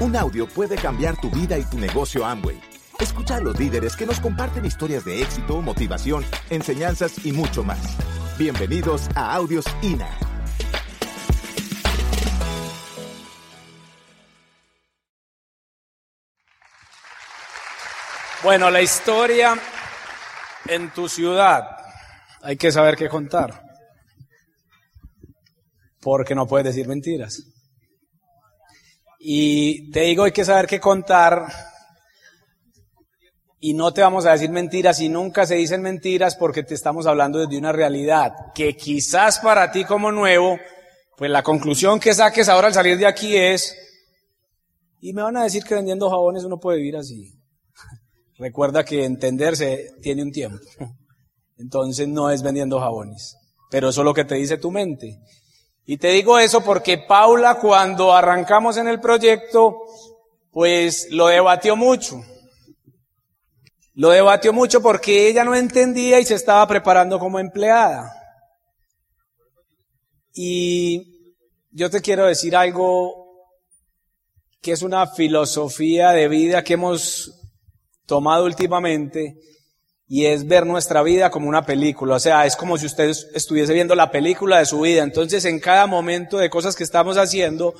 Un audio puede cambiar tu vida y tu negocio Amway. Escucha a los líderes que nos comparten historias de éxito, motivación, enseñanzas y mucho más. Bienvenidos a Audios INA. Bueno, la historia en tu ciudad hay que saber qué contar. Porque no puedes decir mentiras. Y te digo, hay que saber qué contar. Y no te vamos a decir mentiras y nunca se dicen mentiras porque te estamos hablando desde una realidad que quizás para ti como nuevo, pues la conclusión que saques ahora al salir de aquí es, y me van a decir que vendiendo jabones uno puede vivir así. Recuerda que entenderse tiene un tiempo. Entonces no es vendiendo jabones. Pero eso es lo que te dice tu mente. Y te digo eso porque Paula cuando arrancamos en el proyecto, pues lo debatió mucho. Lo debatió mucho porque ella no entendía y se estaba preparando como empleada. Y yo te quiero decir algo que es una filosofía de vida que hemos tomado últimamente y es ver nuestra vida como una película. O sea, es como si usted estuviese viendo la película de su vida. Entonces, en cada momento de cosas que estamos haciendo,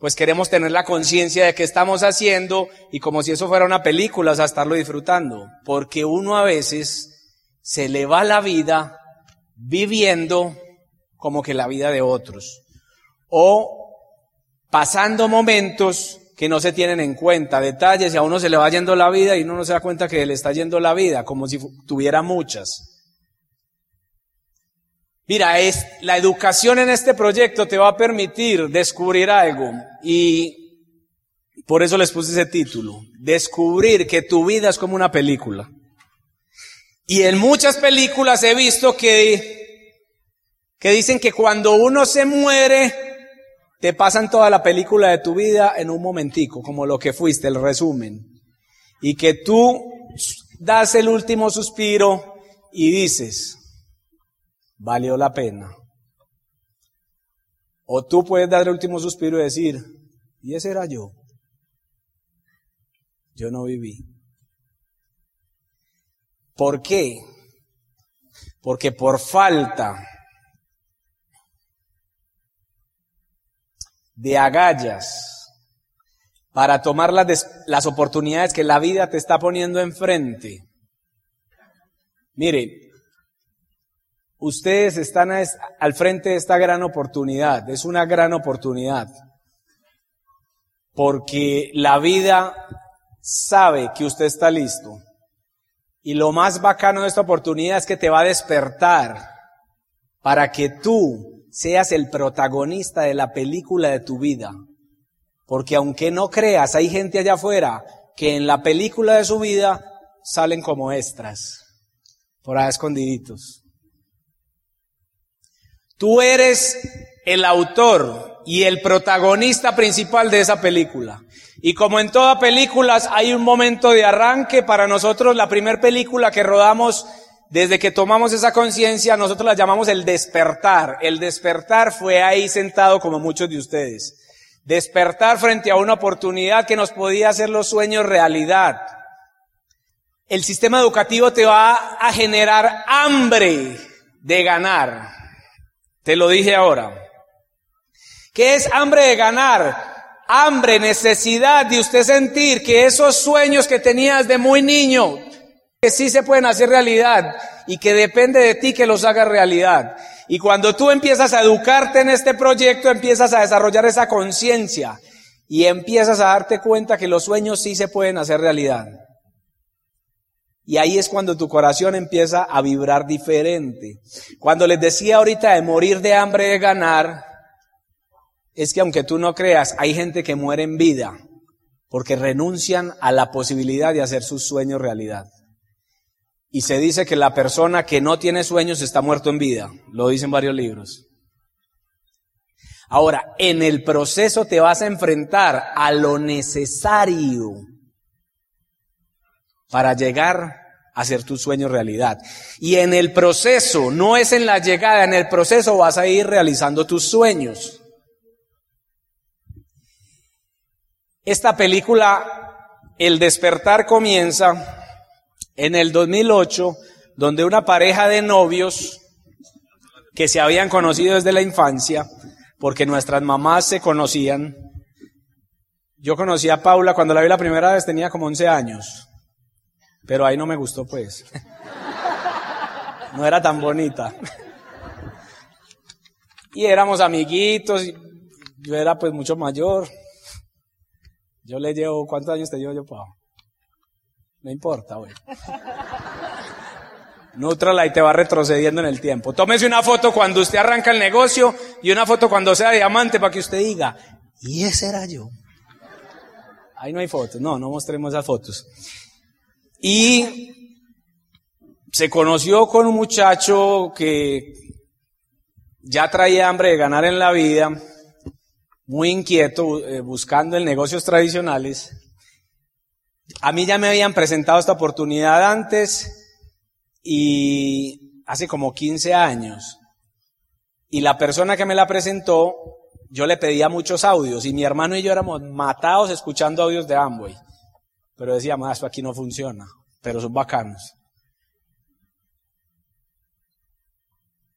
pues queremos tener la conciencia de que estamos haciendo y como si eso fuera una película, o sea, estarlo disfrutando. Porque uno a veces se le va la vida viviendo como que la vida de otros. O pasando momentos que no se tienen en cuenta, detalles, y a uno se le va yendo la vida y uno no se da cuenta que le está yendo la vida, como si tuviera muchas. Mira, es, la educación en este proyecto te va a permitir descubrir algo y por eso les puse ese título, descubrir que tu vida es como una película. Y en muchas películas he visto que, que dicen que cuando uno se muere, te pasan toda la película de tu vida en un momentico, como lo que fuiste, el resumen. Y que tú das el último suspiro y dices, valió la pena. O tú puedes dar el último suspiro y decir, y ese era yo. Yo no viví. ¿Por qué? Porque por falta de agallas para tomar las, las oportunidades que la vida te está poniendo enfrente. Mire, ustedes están al frente de esta gran oportunidad, es una gran oportunidad, porque la vida sabe que usted está listo. Y lo más bacano de esta oportunidad es que te va a despertar para que tú seas el protagonista de la película de tu vida. Porque aunque no creas, hay gente allá afuera que en la película de su vida salen como extras, por ahí escondiditos. Tú eres el autor y el protagonista principal de esa película. Y como en todas películas hay un momento de arranque, para nosotros la primera película que rodamos desde que tomamos esa conciencia, nosotros la llamamos el despertar. El despertar fue ahí sentado como muchos de ustedes. Despertar frente a una oportunidad que nos podía hacer los sueños realidad. El sistema educativo te va a generar hambre de ganar. Te lo dije ahora. ¿Qué es hambre de ganar? Hambre, necesidad de usted sentir que esos sueños que tenías de muy niño, que sí se pueden hacer realidad y que depende de ti que los haga realidad. Y cuando tú empiezas a educarte en este proyecto, empiezas a desarrollar esa conciencia y empiezas a darte cuenta que los sueños sí se pueden hacer realidad. Y ahí es cuando tu corazón empieza a vibrar diferente. Cuando les decía ahorita de morir de hambre de ganar, es que aunque tú no creas, hay gente que muere en vida porque renuncian a la posibilidad de hacer sus sueños realidad. Y se dice que la persona que no tiene sueños está muerto en vida. Lo dicen varios libros. Ahora, en el proceso te vas a enfrentar a lo necesario para llegar a hacer tu sueño realidad. Y en el proceso, no es en la llegada, en el proceso vas a ir realizando tus sueños. Esta película, El despertar comienza en el 2008, donde una pareja de novios que se habían conocido desde la infancia, porque nuestras mamás se conocían. Yo conocí a Paula cuando la vi la primera vez, tenía como 11 años, pero ahí no me gustó pues. No era tan bonita. Y éramos amiguitos, yo era pues mucho mayor. Yo le llevo, ¿cuántos años te llevo yo, Pau? No importa, güey. y te va retrocediendo en el tiempo. Tómese una foto cuando usted arranca el negocio y una foto cuando sea diamante para que usted diga, y ese era yo. Ahí no hay fotos, no, no mostremos esas fotos. Y se conoció con un muchacho que ya traía hambre de ganar en la vida, muy inquieto, eh, buscando en negocios tradicionales. A mí ya me habían presentado esta oportunidad antes y hace como 15 años. Y la persona que me la presentó, yo le pedía muchos audios y mi hermano y yo éramos matados escuchando audios de Amway. Pero decíamos, esto aquí no funciona, pero son bacanos.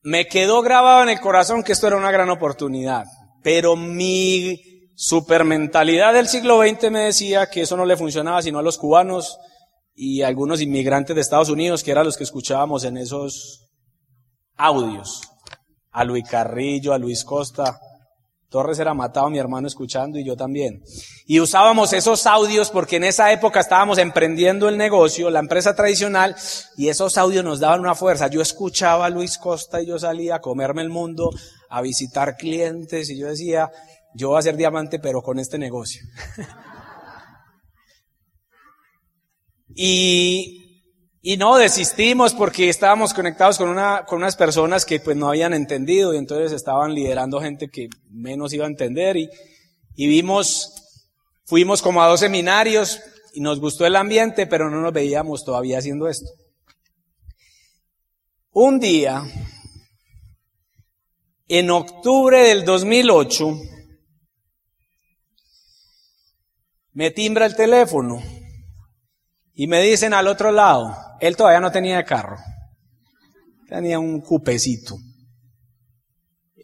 Me quedó grabado en el corazón que esto era una gran oportunidad, pero mi supermentalidad del siglo XX me decía que eso no le funcionaba sino a los cubanos y a algunos inmigrantes de Estados Unidos, que eran los que escuchábamos en esos audios. A Luis Carrillo, a Luis Costa. Torres era matado, mi hermano escuchando y yo también. Y usábamos esos audios porque en esa época estábamos emprendiendo el negocio, la empresa tradicional, y esos audios nos daban una fuerza. Yo escuchaba a Luis Costa y yo salía a comerme el mundo, a visitar clientes y yo decía, yo voy a ser diamante, pero con este negocio. y, y no desistimos porque estábamos conectados con, una, con unas personas que pues no habían entendido y entonces estaban liderando gente que menos iba a entender y, y vimos, fuimos como a dos seminarios y nos gustó el ambiente, pero no nos veíamos todavía haciendo esto. Un día, en octubre del 2008, me timbra el teléfono y me dicen al otro lado, él todavía no tenía carro, tenía un cupecito.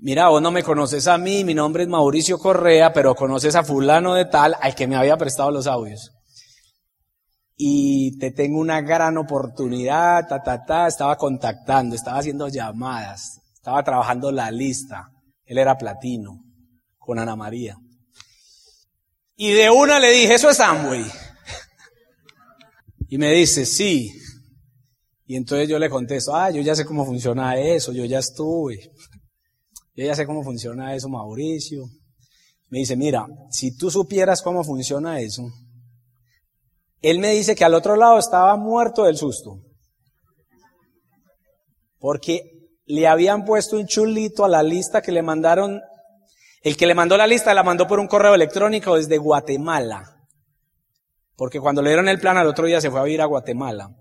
Mira, vos no me conoces a mí, mi nombre es Mauricio Correa, pero conoces a fulano de tal al que me había prestado los audios. Y te tengo una gran oportunidad, ta, ta, ta, estaba contactando, estaba haciendo llamadas, estaba trabajando la lista. Él era platino, con Ana María. Y de una le dije, eso es Amway. Y me dice, sí. Y entonces yo le contesto, ah, yo ya sé cómo funciona eso, yo ya estuve. Yo ya sé cómo funciona eso, Mauricio. Me dice, mira, si tú supieras cómo funciona eso, él me dice que al otro lado estaba muerto del susto. Porque le habían puesto un chulito a la lista que le mandaron el que le mandó la lista la mandó por un correo electrónico desde Guatemala. Porque cuando le dieron el plan al otro día se fue a vivir a Guatemala.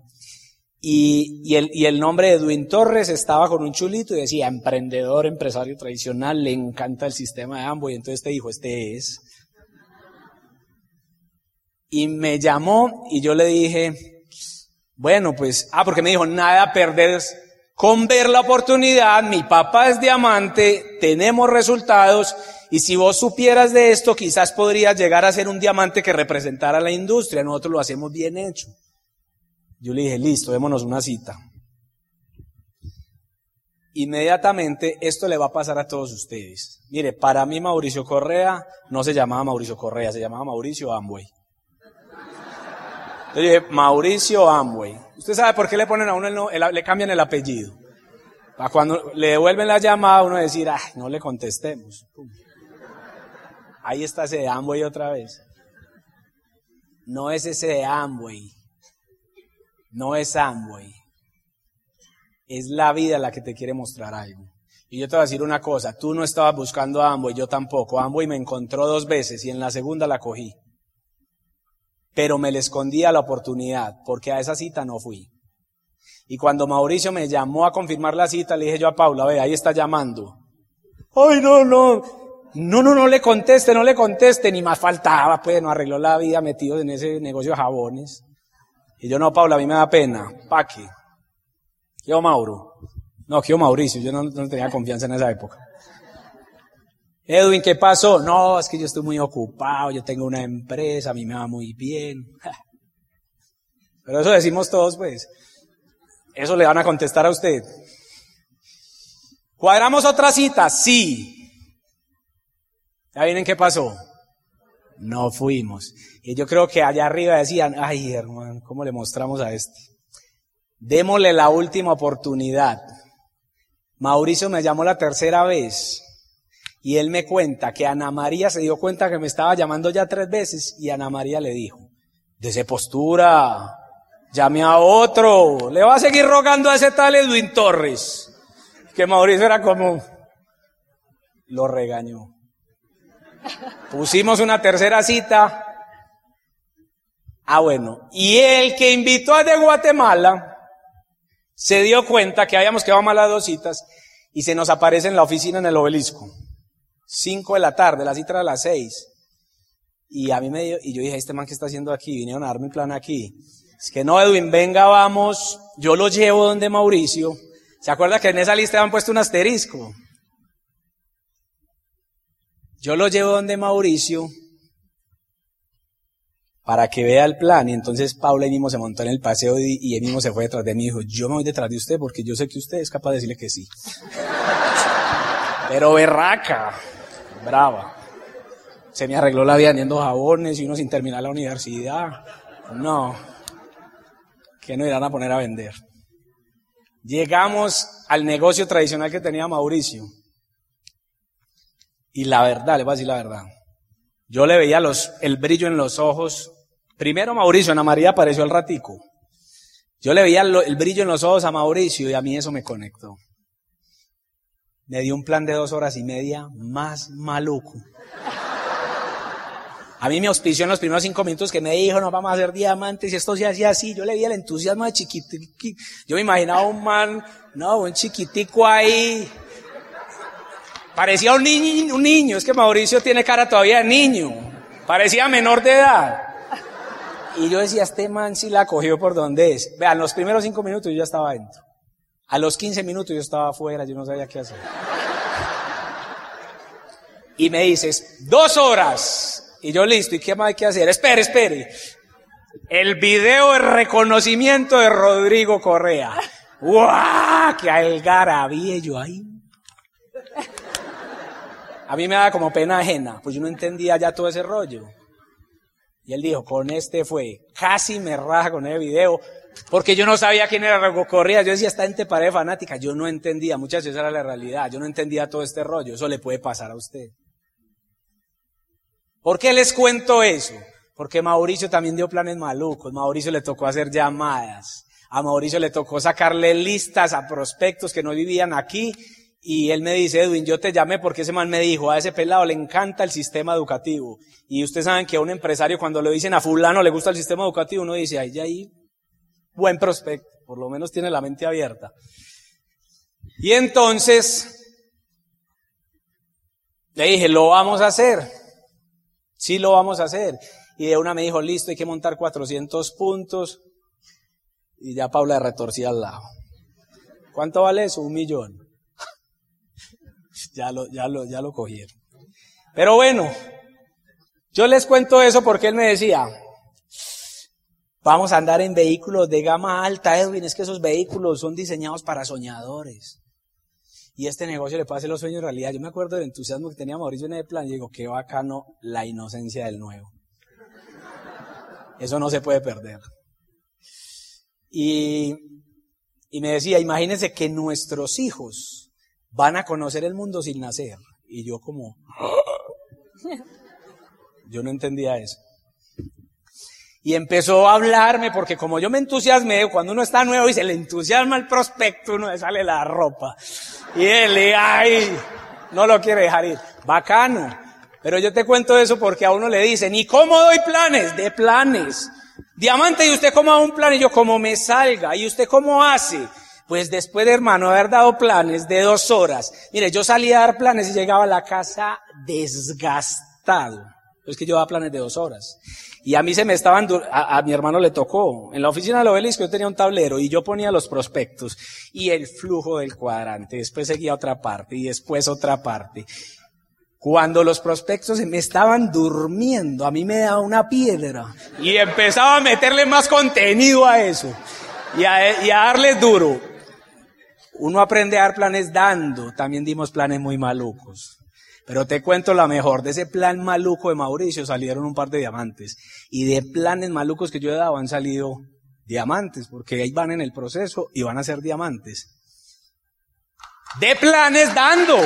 Y, el, nombre de Edwin Torres estaba con un chulito y decía, emprendedor, empresario tradicional, le encanta el sistema de ambos. Y entonces te dijo, este es. Y me llamó y yo le dije, bueno, pues, ah, porque me dijo, nada perder con ver la oportunidad, mi papá es diamante, tenemos resultados y si vos supieras de esto, quizás podrías llegar a ser un diamante que representara a la industria. Nosotros lo hacemos bien hecho. Yo le dije, listo, démonos una cita. Inmediatamente esto le va a pasar a todos ustedes. Mire, para mí Mauricio Correa no se llamaba Mauricio Correa, se llamaba Mauricio Amway. Yo dije, Mauricio Amway. ¿Usted sabe por qué le ponen a uno, el, le cambian el apellido? Para cuando le devuelven la llamada, uno decir, ay, no le contestemos. Ahí está ese de Amway otra vez. No es ese de Amway. No es Amway. Es la vida la que te quiere mostrar algo. Y yo te voy a decir una cosa, tú no estabas buscando a Amway, yo tampoco. Amway me encontró dos veces y en la segunda la cogí. Pero me le escondí a la oportunidad, porque a esa cita no fui. Y cuando Mauricio me llamó a confirmar la cita, le dije yo a Paula, ve, ahí está llamando. Ay, no, no, No, no, no le conteste, no le conteste, ni más faltaba, pues no arregló la vida metido en ese negocio de jabones. Y yo no, Paula, a mí me da pena. ¿Pa' qué? Yo, Mauro. No, yo, Mauricio, yo no, no tenía confianza en esa época. Edwin, ¿qué pasó? No, es que yo estoy muy ocupado, yo tengo una empresa, a mí me va muy bien. Pero eso decimos todos, pues. Eso le van a contestar a usted. ¿Cuadramos otra cita? Sí. ¿Ya vienen qué pasó? No fuimos. Y yo creo que allá arriba decían, ay hermano, ¿cómo le mostramos a este? Démosle la última oportunidad. Mauricio me llamó la tercera vez y él me cuenta que Ana María se dio cuenta que me estaba llamando ya tres veces y Ana María le dijo, desde postura, llame a otro, le va a seguir rogando a ese tal Edwin Torres. Que Mauricio era como, lo regañó. Pusimos una tercera cita. Ah, bueno. Y el que invitó a de Guatemala se dio cuenta que habíamos quedado mal las dos citas y se nos aparece en la oficina en el obelisco. Cinco de la tarde, la cita era a las seis. Y a mí me dio, y yo dije, este man que está haciendo aquí, vinieron a darme un plan aquí. Es que no, Edwin, venga, vamos, yo lo llevo donde Mauricio. ¿Se acuerda que en esa lista habían puesto un asterisco? Yo lo llevo donde Mauricio para que vea el plan. Y entonces Paula y mismo se montó en el paseo y, y él mismo se fue detrás de mí y dijo, yo me voy detrás de usted porque yo sé que usted es capaz de decirle que sí. Pero berraca brava. Se me arregló la vida vendiendo jabones y uno sin terminar la universidad. No, que no irán a poner a vender. Llegamos al negocio tradicional que tenía Mauricio. Y la verdad, le voy a decir la verdad. Yo le veía los, el brillo en los ojos. Primero Mauricio, Ana María apareció al ratico. Yo le veía el brillo en los ojos a Mauricio y a mí eso me conectó me dio un plan de dos horas y media más maluco. A mí me auspició en los primeros cinco minutos que me dijo, no vamos a hacer diamantes y esto se hacía así. Yo le vi el entusiasmo de chiquitico. Yo me imaginaba un man, no, un chiquitico ahí. Parecía un niño, un niño. Es que Mauricio tiene cara todavía de niño. Parecía menor de edad. Y yo decía, este man sí la cogió por donde es. Vean, los primeros cinco minutos yo ya estaba adentro. A los 15 minutos yo estaba afuera, yo no sabía qué hacer. Y me dices, dos horas. Y yo listo, ¿y qué más hay que hacer? Espere, espere. El video de reconocimiento de Rodrigo Correa. ¡Guau! ¡Qué algarabía yo ahí! A mí me da como pena ajena, pues yo no entendía ya todo ese rollo. Y él dijo, con este fue, casi me raja con el video, porque yo no sabía quién era Rodrigo Correa. Yo decía, esta gente pared fanática. Yo no entendía, muchas veces era la realidad. Yo no entendía todo este rollo. Eso le puede pasar a usted. ¿Por qué les cuento eso? Porque Mauricio también dio planes malucos. Mauricio le tocó hacer llamadas. A Mauricio le tocó sacarle listas a prospectos que no vivían aquí. Y él me dice, Edwin, yo te llamé porque ese man me dijo, a ese pelado le encanta el sistema educativo. Y ustedes saben que a un empresario cuando le dicen a fulano le gusta el sistema educativo, uno dice, ya ahí buen prospecto, por lo menos tiene la mente abierta. Y entonces le dije, lo vamos a hacer. Sí lo vamos a hacer. Y de una me dijo, listo, hay que montar 400 puntos. Y ya Paula retorcía al lado. ¿Cuánto vale eso? Un millón. Ya lo, ya lo, ya lo cogieron. Pero bueno, yo les cuento eso porque él me decía, Vamos a andar en vehículos de gama alta, Edwin, es que esos vehículos son diseñados para soñadores. Y este negocio le puede hacer los sueños realidad. Yo me acuerdo del entusiasmo que tenía Mauricio en el plan y digo, qué bacano la inocencia del nuevo. Eso no se puede perder. Y, y me decía, imagínense que nuestros hijos van a conocer el mundo sin nacer. Y yo como, yo no entendía eso. Y empezó a hablarme, porque como yo me entusiasmé, cuando uno está nuevo y se le entusiasma el prospecto, uno le sale la ropa. Y él, ay, no lo quiere dejar ir. Bacano. Pero yo te cuento eso porque a uno le dicen, ¿y cómo doy planes? De planes. Diamante, ¿y usted cómo da un plan? Y yo, como me salga. ¿Y usted cómo hace? Pues después de hermano haber dado planes de dos horas, mire, yo salía a dar planes y llegaba a la casa desgastado. Es que yo daba planes de dos horas. Y a mí se me estaban, a, a, mi hermano le tocó. En la oficina del obelisco yo tenía un tablero y yo ponía los prospectos y el flujo del cuadrante. Después seguía otra parte y después otra parte. Cuando los prospectos me estaban durmiendo, a mí me daba una piedra y empezaba a meterle más contenido a eso y a, y a darles duro. Uno aprende a dar planes dando, también dimos planes muy malucos. Pero te cuento la mejor, de ese plan maluco de Mauricio salieron un par de diamantes. Y de planes malucos que yo he dado han salido diamantes, porque ahí van en el proceso y van a ser diamantes. De planes dando.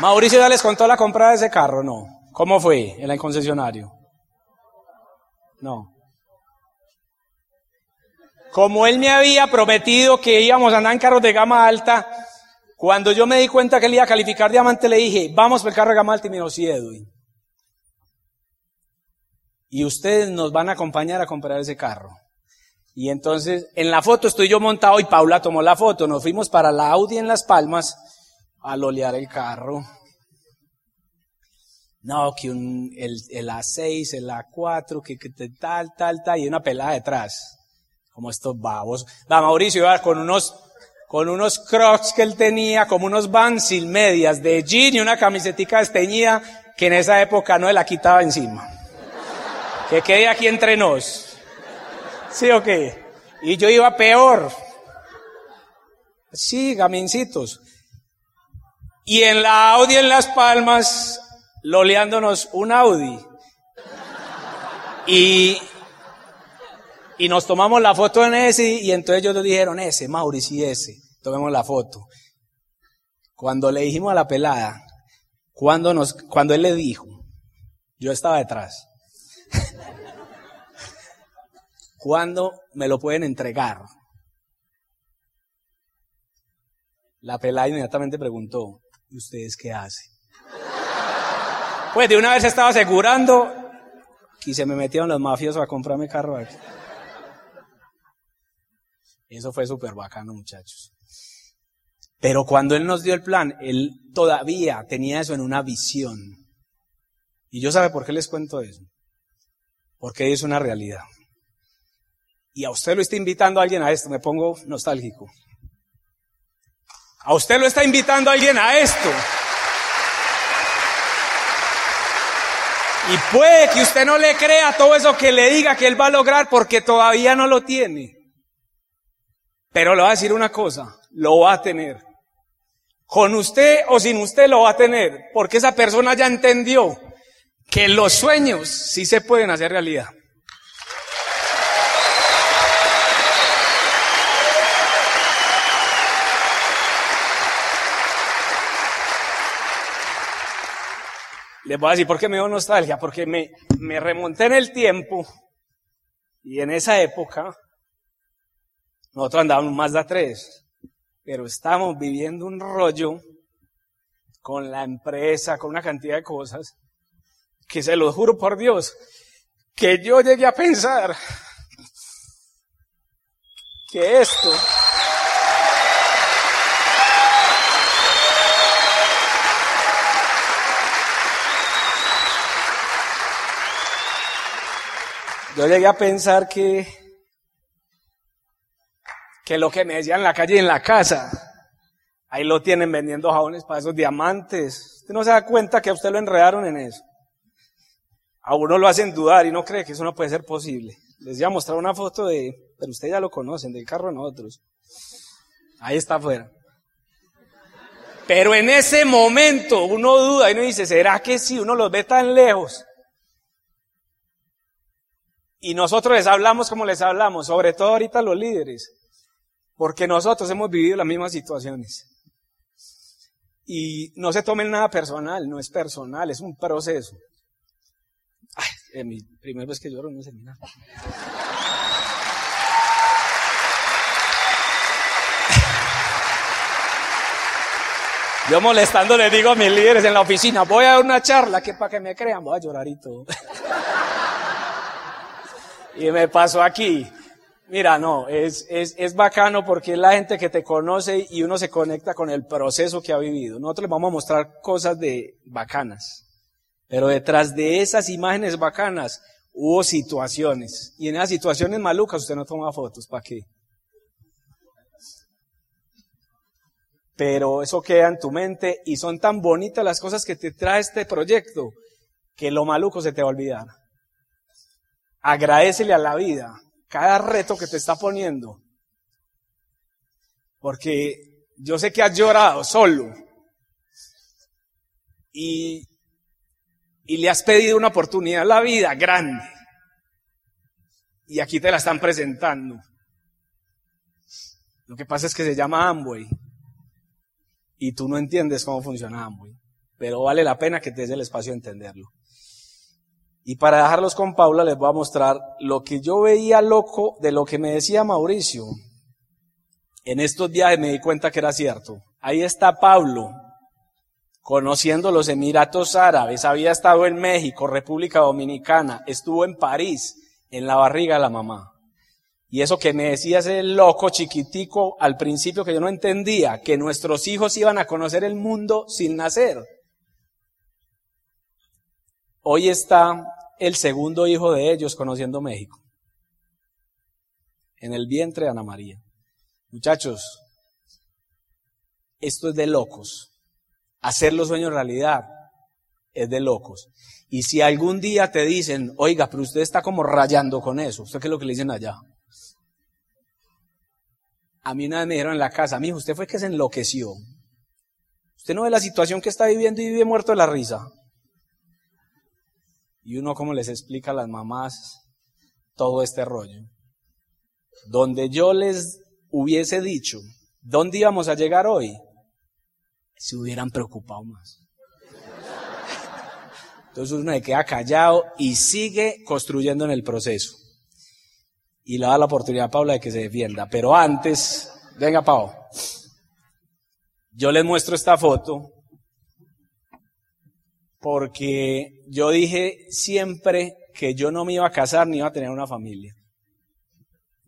Mauricio ya les contó la compra de ese carro, ¿no? ¿Cómo fue en el concesionario? No. Como él me había prometido que íbamos a andar en carros de gama alta, cuando yo me di cuenta que él iba a calificar diamante, le dije, vamos por el carro de gama alta y me dijo, sí, Edwin. Y ustedes nos van a acompañar a comprar ese carro. Y entonces, en la foto estoy yo montado y Paula tomó la foto. Nos fuimos para la Audi en Las Palmas al olear el carro. No, que un, el, el A6, el A4, que, que tal, tal, tal, y una pelada detrás. Como estos babos. Va, Mauricio con unos, con unos crocs que él tenía, como unos vans sin medias de jean y una camisetica desteñida que en esa época no la quitaba encima. Que quede aquí entre nos. ¿Sí o qué? Y yo iba peor. Sí, gamincitos. Y en la Audi en Las Palmas, loleándonos un Audi. Y, y nos tomamos la foto en ese y entonces ellos nos dijeron ese, Mauricio, ese. Tomemos la foto. Cuando le dijimos a la pelada, cuando nos, cuando él le dijo, yo estaba detrás. ¿Cuándo me lo pueden entregar? La pelada inmediatamente preguntó, ¿y ustedes qué hacen? Pues de una vez estaba asegurando y se me metieron los mafiosos a comprarme carro aquí. Eso fue súper bacano, muchachos. Pero cuando él nos dio el plan, él todavía tenía eso en una visión. Y yo sabe por qué les cuento eso. Porque es una realidad. Y a usted lo está invitando a alguien a esto, me pongo nostálgico. A usted lo está invitando a alguien a esto. Y puede que usted no le crea todo eso que le diga que él va a lograr porque todavía no lo tiene. Pero le va a decir una cosa, lo va a tener. Con usted o sin usted lo va a tener, porque esa persona ya entendió que los sueños sí se pueden hacer realidad. Les voy a decir por qué me dio nostalgia, porque me remonté en el tiempo y en esa época nosotros andábamos más de tres, pero estábamos viviendo un rollo con la empresa, con una cantidad de cosas, que se lo juro por Dios, que yo llegué a pensar que esto Yo llegué a pensar que, que lo que me decían en la calle y en la casa, ahí lo tienen vendiendo jabones para esos diamantes. Usted no se da cuenta que a usted lo enredaron en eso. A uno lo hacen dudar y no cree que eso no puede ser posible. Les voy a mostrar una foto de, pero ustedes ya lo conocen, del carro nosotros. Ahí está afuera. Pero en ese momento uno duda y uno dice, ¿será que sí? Uno los ve tan lejos. Y nosotros les hablamos como les hablamos, sobre todo ahorita los líderes, porque nosotros hemos vivido las mismas situaciones. Y no se tomen nada personal, no es personal, es un proceso. Ay, es mi primera vez que lloro en un seminario. Yo molestando le digo a mis líderes en la oficina, voy a dar una charla que para que me crean, voy a llorar y todo. Y me pasó aquí. Mira, no, es, es, es bacano porque es la gente que te conoce y uno se conecta con el proceso que ha vivido. Nosotros les vamos a mostrar cosas de bacanas. Pero detrás de esas imágenes bacanas hubo situaciones. Y en esas situaciones malucas usted no toma fotos, ¿para qué? Pero eso queda en tu mente y son tan bonitas las cosas que te trae este proyecto que lo maluco se te va a olvidar. Agradecele a la vida cada reto que te está poniendo. Porque yo sé que has llorado solo. Y, y le has pedido una oportunidad a la vida grande. Y aquí te la están presentando. Lo que pasa es que se llama Amway. Y tú no entiendes cómo funciona Amway. Pero vale la pena que te des el espacio de entenderlo. Y para dejarlos con Paula les voy a mostrar lo que yo veía loco de lo que me decía Mauricio. En estos días me di cuenta que era cierto. Ahí está Pablo, conociendo los Emiratos Árabes, había estado en México, República Dominicana, estuvo en París, en la barriga de la mamá. Y eso que me decía ese loco chiquitico al principio que yo no entendía, que nuestros hijos iban a conocer el mundo sin nacer. Hoy está el segundo hijo de ellos conociendo México. En el vientre de Ana María. Muchachos, esto es de locos. Hacer los sueños realidad es de locos. Y si algún día te dicen, oiga, pero usted está como rayando con eso, ¿usted qué es lo que le dicen allá? A mí una vez me dijeron en la casa, mijo, usted fue que se enloqueció. Usted no ve la situación que está viviendo y vive muerto de la risa. Y uno como les explica a las mamás todo este rollo. Donde yo les hubiese dicho, ¿dónde íbamos a llegar hoy? Se hubieran preocupado más. Entonces uno se queda callado y sigue construyendo en el proceso. Y le da la oportunidad a Paula de que se defienda. Pero antes, venga Pau, yo les muestro esta foto porque yo dije siempre que yo no me iba a casar ni iba a tener una familia,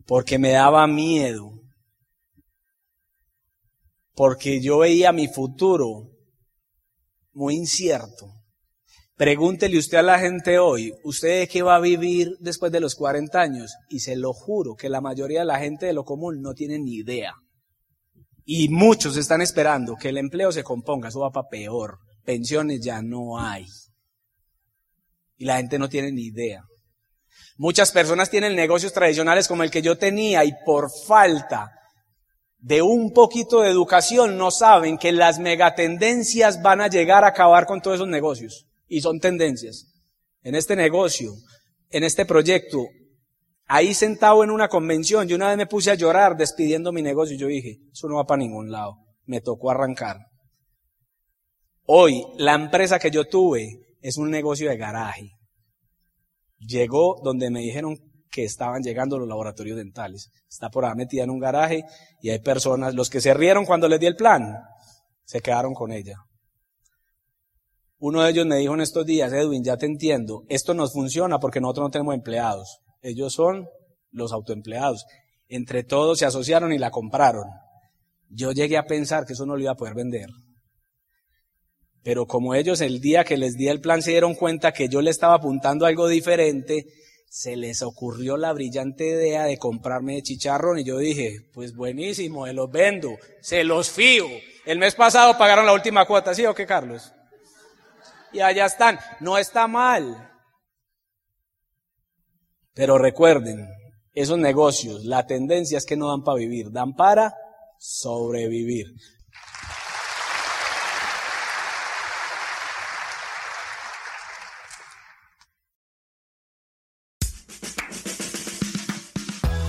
porque me daba miedo, porque yo veía mi futuro muy incierto. Pregúntele usted a la gente hoy, ¿usted de qué va a vivir después de los 40 años? Y se lo juro que la mayoría de la gente de lo común no tiene ni idea. Y muchos están esperando que el empleo se componga, eso va para peor pensiones ya no hay. Y la gente no tiene ni idea. Muchas personas tienen negocios tradicionales como el que yo tenía y por falta de un poquito de educación no saben que las megatendencias van a llegar a acabar con todos esos negocios. Y son tendencias. En este negocio, en este proyecto, ahí sentado en una convención, yo una vez me puse a llorar despidiendo mi negocio y yo dije, eso no va para ningún lado. Me tocó arrancar. Hoy, la empresa que yo tuve es un negocio de garaje. Llegó donde me dijeron que estaban llegando los laboratorios dentales. Está por ahí metida en un garaje y hay personas, los que se rieron cuando les di el plan, se quedaron con ella. Uno de ellos me dijo en estos días, Edwin, ya te entiendo, esto nos funciona porque nosotros no tenemos empleados. Ellos son los autoempleados. Entre todos se asociaron y la compraron. Yo llegué a pensar que eso no lo iba a poder vender. Pero como ellos el día que les di el plan se dieron cuenta que yo le estaba apuntando algo diferente, se les ocurrió la brillante idea de comprarme chicharrón y yo dije, pues buenísimo, se los vendo, se los fío. El mes pasado pagaron la última cuota, ¿sí o qué, Carlos? Y allá están, no está mal. Pero recuerden, esos negocios, la tendencia es que no dan para vivir, dan para sobrevivir.